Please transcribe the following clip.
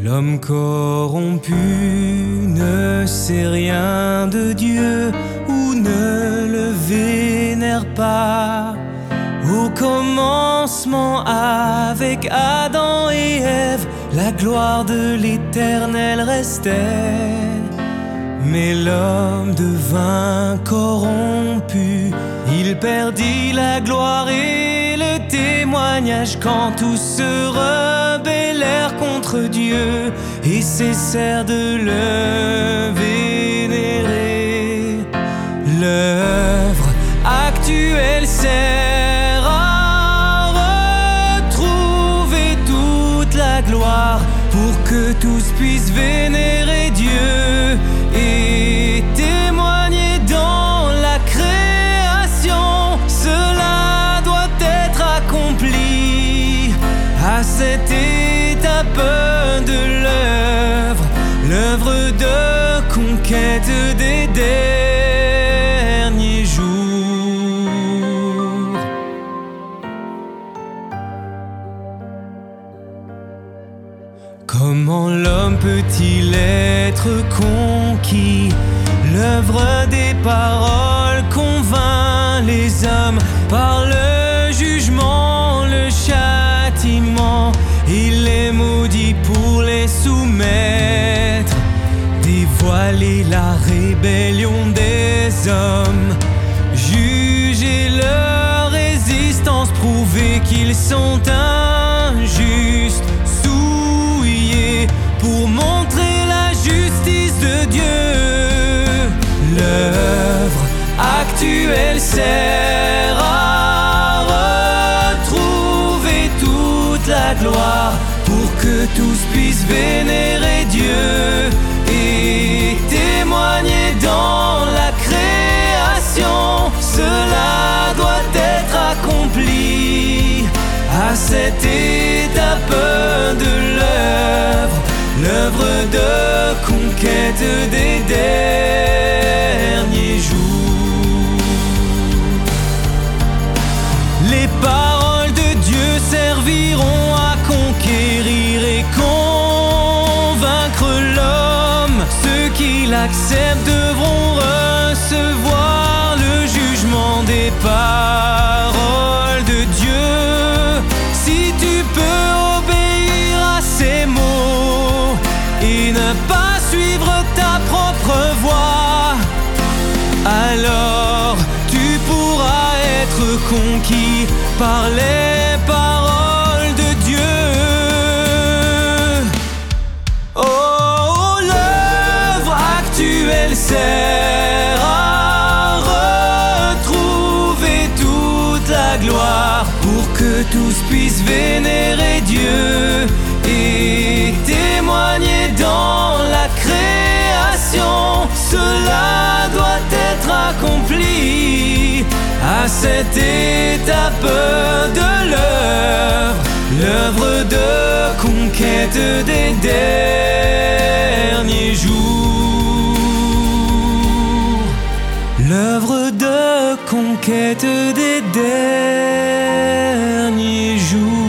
L'homme corrompu ne sait rien de Dieu ou ne le vénère pas. Au commencement avec Adam et Ève, la gloire de l'Éternel restait. Mais l'homme devint corrompu, il perdit la gloire quand tous se rebellèrent contre Dieu et cessèrent de le vénérer. L'œuvre actuelle sert à retrouver toute la gloire pour que tous puissent vénérer Dieu et derniers jours. Comment l'homme peut-il être conquis? L'œuvre des paroles convainc les hommes actuelle sert à retrouver toute la gloire pour que tous puissent vénérer Dieu et témoigner dans la création. Cela doit être accompli à cette étape de l'œuvre, l'œuvre de conquête des derniers l'acceptent devront recevoir le jugement des paroles de Dieu. Si tu peux obéir à ces mots et ne pas suivre ta propre voie, alors tu pourras être conquis par les à retrouver toute la gloire pour que tous puissent vénérer Dieu et témoigner dans la création. Cela doit être accompli à cette étape de l'œuvre, l'œuvre de conquête des derniers de conquête des derniers jours.